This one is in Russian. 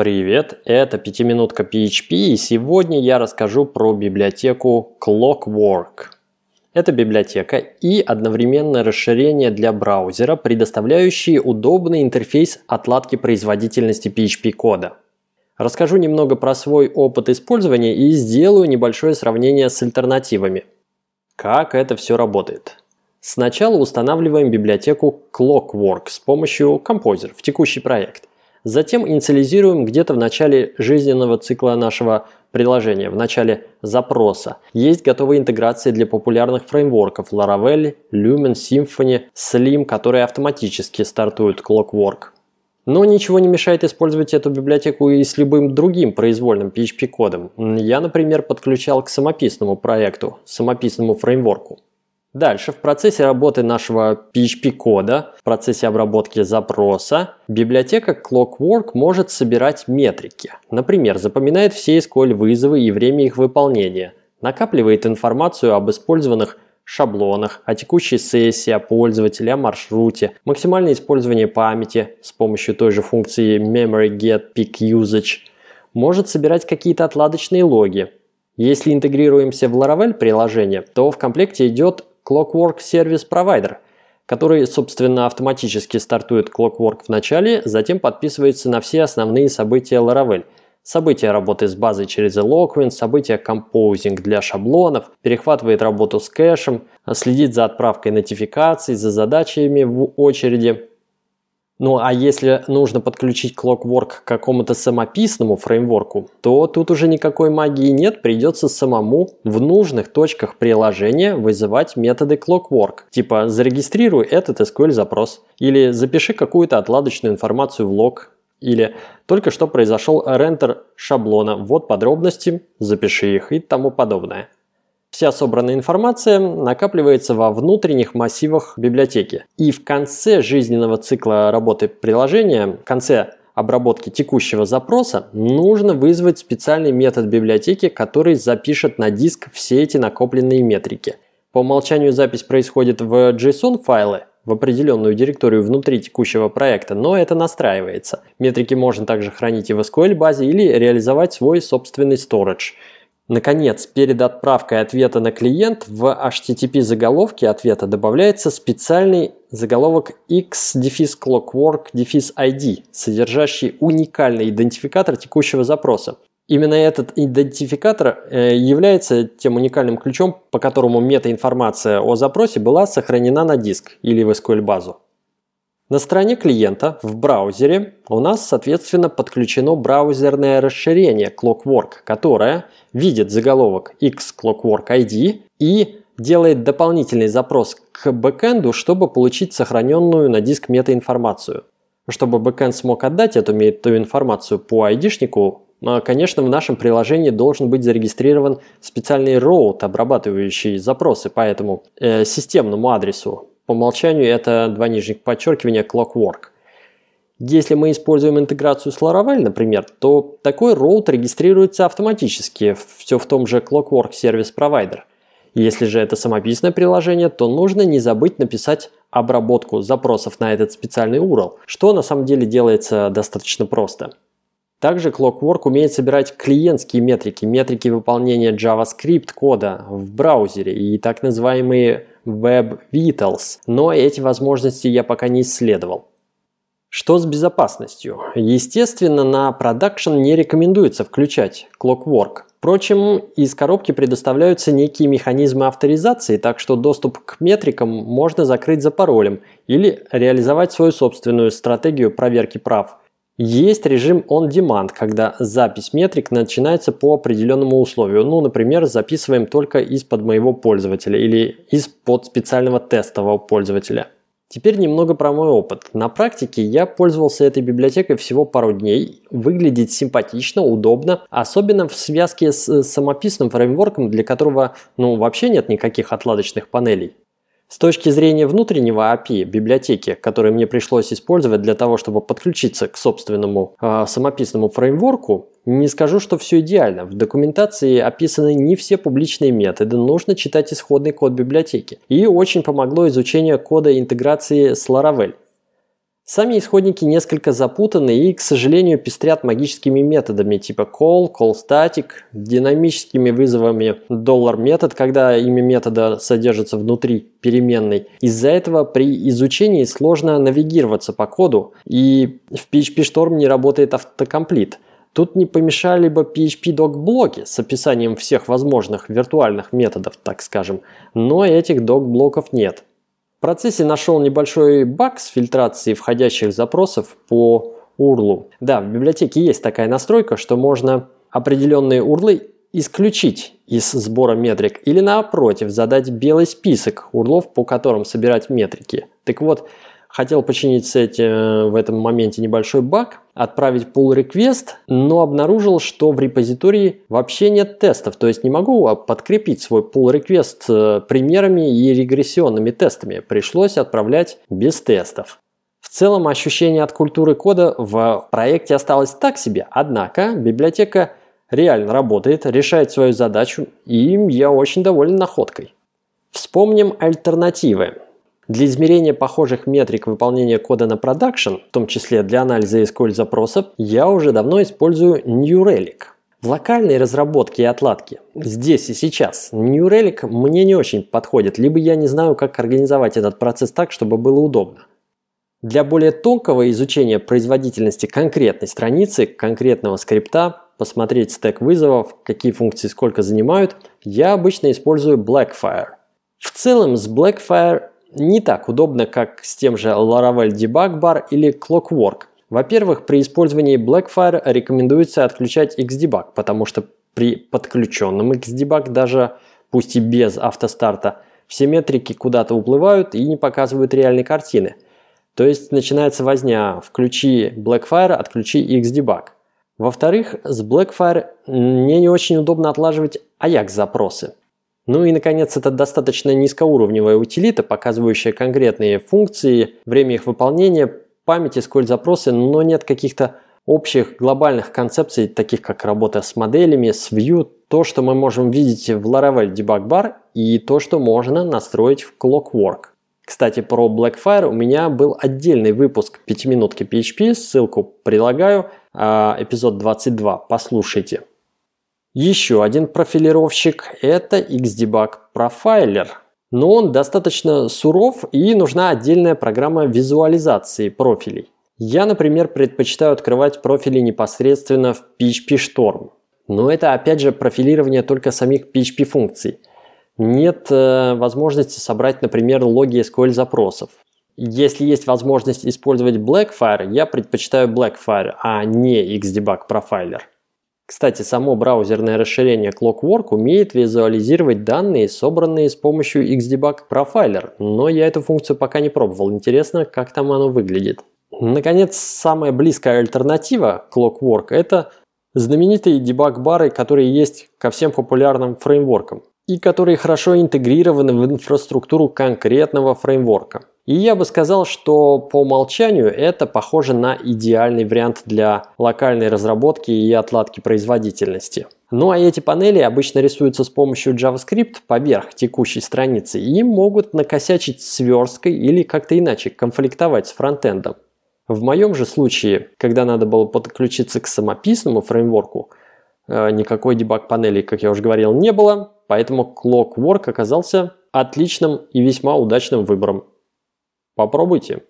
Привет, это пятиминутка PHP и сегодня я расскажу про библиотеку Clockwork. Это библиотека и одновременно расширение для браузера, предоставляющие удобный интерфейс отладки производительности PHP кода. Расскажу немного про свой опыт использования и сделаю небольшое сравнение с альтернативами. Как это все работает? Сначала устанавливаем библиотеку Clockwork с помощью Composer в текущий проект. Затем инициализируем где-то в начале жизненного цикла нашего приложения, в начале запроса. Есть готовые интеграции для популярных фреймворков Laravel, Lumen, Symfony, Slim, которые автоматически стартуют Clockwork. Но ничего не мешает использовать эту библиотеку и с любым другим произвольным PHP-кодом. Я, например, подключал к самописному проекту, самописному фреймворку. Дальше, в процессе работы нашего PHP-кода, в процессе обработки запроса, библиотека Clockwork может собирать метрики. Например, запоминает все SQL-вызовы и время их выполнения, накапливает информацию об использованных шаблонах, о текущей сессии, о пользователе, о маршруте, максимальное использование памяти с помощью той же функции memory get peak usage, может собирать какие-то отладочные логи. Если интегрируемся в Laravel приложение, то в комплекте идет Clockwork Service Provider, который, собственно, автоматически стартует Clockwork в начале, затем подписывается на все основные события Laravel. События работы с базой через Eloquent, события Composing для шаблонов, перехватывает работу с кэшем, следит за отправкой нотификаций, за задачами в очереди, ну а если нужно подключить Clockwork к какому-то самописному фреймворку, то тут уже никакой магии нет, придется самому в нужных точках приложения вызывать методы Clockwork. Типа зарегистрируй этот SQL запрос или запиши какую-то отладочную информацию в лог или только что произошел рендер шаблона, вот подробности, запиши их и тому подобное. Вся собранная информация накапливается во внутренних массивах библиотеки. И в конце жизненного цикла работы приложения, в конце обработки текущего запроса, нужно вызвать специальный метод библиотеки, который запишет на диск все эти накопленные метрики. По умолчанию запись происходит в JSON-файлы, в определенную директорию внутри текущего проекта, но это настраивается. Метрики можно также хранить и в SQL базе или реализовать свой собственный storage – Наконец, перед отправкой ответа на клиент в HTTP заголовке ответа добавляется специальный заголовок x-clockwork-id, содержащий уникальный идентификатор текущего запроса. Именно этот идентификатор э, является тем уникальным ключом, по которому метаинформация о запросе была сохранена на диск или в SQL-базу. На стороне клиента в браузере у нас, соответственно, подключено браузерное расширение Clockwork, которое видит заголовок X-Clockwork-ID и делает дополнительный запрос к бэкэнду, чтобы получить сохраненную на диск метаинформацию. Чтобы бэкэнд смог отдать эту метаинформацию по айдишнику, а, конечно, в нашем приложении должен быть зарегистрирован специальный роут, обрабатывающий запросы по этому э, системному адресу по умолчанию это два нижних подчеркивания Clockwork. Если мы используем интеграцию с Laravel, например, то такой роут регистрируется автоматически, все в том же Clockwork Provider. Если же это самописное приложение, то нужно не забыть написать обработку запросов на этот специальный URL, что на самом деле делается достаточно просто. Также Clockwork умеет собирать клиентские метрики, метрики выполнения JavaScript кода в браузере и так называемые Web Vitals, но эти возможности я пока не исследовал. Что с безопасностью? Естественно, на продакшн не рекомендуется включать Clockwork. Впрочем, из коробки предоставляются некие механизмы авторизации, так что доступ к метрикам можно закрыть за паролем или реализовать свою собственную стратегию проверки прав. Есть режим on demand, когда запись метрик начинается по определенному условию. Ну, например, записываем только из-под моего пользователя или из-под специального тестового пользователя. Теперь немного про мой опыт. На практике я пользовался этой библиотекой всего пару дней. Выглядит симпатично, удобно, особенно в связке с самописным фреймворком, для которого ну, вообще нет никаких отладочных панелей. С точки зрения внутреннего API библиотеки, который мне пришлось использовать для того, чтобы подключиться к собственному э, самописному фреймворку, не скажу, что все идеально. В документации описаны не все публичные методы, нужно читать исходный код библиотеки. И очень помогло изучение кода интеграции с Laravel. Сами исходники несколько запутаны и, к сожалению, пестрят магическими методами типа call, call static, динамическими вызовами dollar метод, когда имя метода содержится внутри переменной. Из-за этого при изучении сложно навигироваться по коду, и в PHP Storm не работает автокомплит. Тут не помешали бы PHP-док-блоки с описанием всех возможных виртуальных методов, так скажем, но этих док-блоков нет – в процессе нашел небольшой баг с фильтрацией входящих запросов по URL. Да, в библиотеке есть такая настройка, что можно определенные URL исключить из сбора метрик или напротив задать белый список урлов, по которым собирать метрики. Так вот, Хотел починить этим э, в этом моменте небольшой баг, отправить pull request, но обнаружил, что в репозитории вообще нет тестов, то есть не могу подкрепить свой pull request э, примерами и регрессионными тестами. Пришлось отправлять без тестов. В целом ощущение от культуры кода в проекте осталось так себе, однако библиотека реально работает, решает свою задачу, и я очень доволен находкой. Вспомним альтернативы. Для измерения похожих метрик выполнения кода на продакшн, в том числе для анализа SQL запросов, я уже давно использую New Relic. В локальной разработке и отладке, здесь и сейчас, New Relic мне не очень подходит, либо я не знаю, как организовать этот процесс так, чтобы было удобно. Для более тонкого изучения производительности конкретной страницы, конкретного скрипта, посмотреть стек вызовов, какие функции сколько занимают, я обычно использую Blackfire. В целом с Blackfire не так удобно, как с тем же Laravel Debug Bar или Clockwork. Во-первых, при использовании Blackfire рекомендуется отключать Xdebug, потому что при подключенном Xdebug, даже пусть и без автостарта, все метрики куда-то уплывают и не показывают реальной картины. То есть начинается возня «включи Blackfire, отключи Xdebug». Во-вторых, с Blackfire мне не очень удобно отлаживать Ajax-запросы. Ну и, наконец, это достаточно низкоуровневая утилита, показывающая конкретные функции, время их выполнения, память SQL запросы, но нет каких-то общих глобальных концепций, таких как работа с моделями, с View, то, что мы можем видеть в Laravel Debug Bar и то, что можно настроить в Clockwork. Кстати, про Blackfire у меня был отдельный выпуск 5 минутки PHP, ссылку прилагаю, а, эпизод 22, послушайте. Еще один профилировщик – это Xdebug Profiler. Но он достаточно суров и нужна отдельная программа визуализации профилей. Я, например, предпочитаю открывать профили непосредственно в PHP Storm. Но это опять же профилирование только самих PHP функций. Нет э, возможности собрать, например, логи SQL запросов. Если есть возможность использовать Blackfire, я предпочитаю Blackfire, а не Xdebug Profiler. Кстати, само браузерное расширение Clockwork умеет визуализировать данные, собранные с помощью Xdebug Profiler, но я эту функцию пока не пробовал. Интересно, как там оно выглядит. Наконец, самая близкая альтернатива Clockwork – это знаменитые дебаг-бары, которые есть ко всем популярным фреймворкам и которые хорошо интегрированы в инфраструктуру конкретного фреймворка. И я бы сказал, что по умолчанию это похоже на идеальный вариант для локальной разработки и отладки производительности. Ну а эти панели обычно рисуются с помощью JavaScript поверх текущей страницы и могут накосячить сверсткой или как-то иначе конфликтовать с фронтендом. В моем же случае, когда надо было подключиться к самописному фреймворку, э, никакой дебаг панели, как я уже говорил, не было, поэтому Clockwork оказался отличным и весьма удачным выбором. Попробуйте.